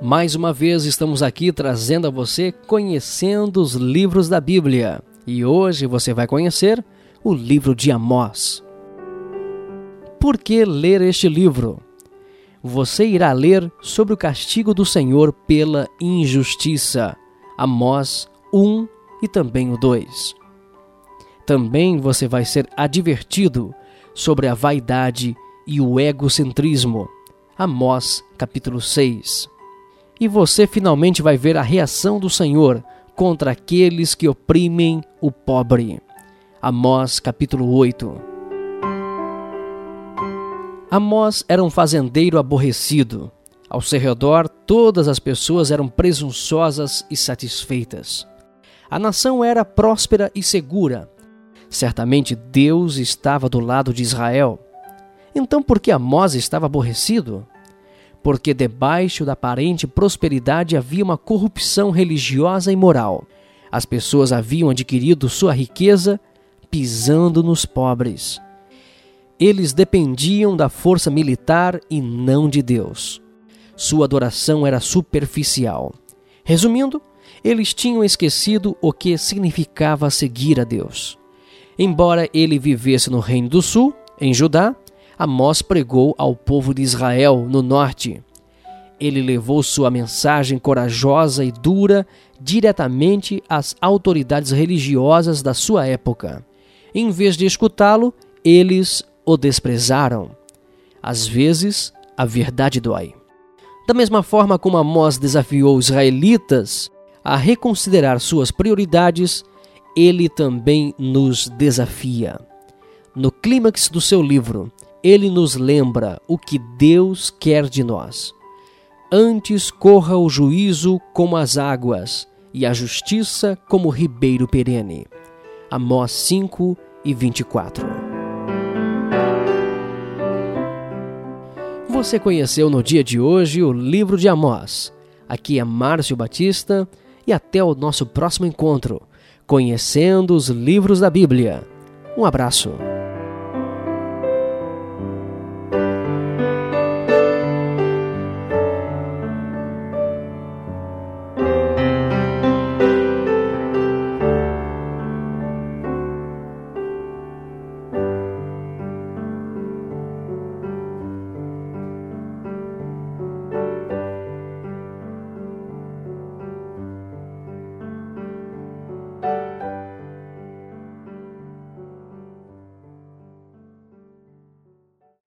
Mais uma vez estamos aqui trazendo a você conhecendo os livros da Bíblia. E hoje você vai conhecer o livro de Amós. Por que ler este livro? Você irá ler sobre o castigo do Senhor pela injustiça. Amós 1 e também o 2. Também você vai ser advertido sobre a vaidade e o egocentrismo. Amós capítulo 6 e você finalmente vai ver a reação do Senhor contra aqueles que oprimem o pobre. Amós capítulo 8. Amós era um fazendeiro aborrecido. Ao seu redor, todas as pessoas eram presunçosas e satisfeitas. A nação era próspera e segura. Certamente Deus estava do lado de Israel. Então, por que Amós estava aborrecido? Porque debaixo da aparente prosperidade havia uma corrupção religiosa e moral. As pessoas haviam adquirido sua riqueza pisando nos pobres. Eles dependiam da força militar e não de Deus. Sua adoração era superficial. Resumindo, eles tinham esquecido o que significava seguir a Deus. Embora ele vivesse no Reino do Sul, em Judá, Amós pregou ao povo de Israel no norte. Ele levou sua mensagem corajosa e dura diretamente às autoridades religiosas da sua época. Em vez de escutá-lo, eles o desprezaram. Às vezes, a verdade dói. Da mesma forma como Amós desafiou os israelitas a reconsiderar suas prioridades, ele também nos desafia. No clímax do seu livro, ele nos lembra o que Deus quer de nós. Antes corra o juízo como as águas, e a justiça como o ribeiro perene. Amós 5 e 24. Você conheceu no dia de hoje o livro de Amós. Aqui é Márcio Batista e até o nosso próximo encontro, conhecendo os livros da Bíblia. Um abraço.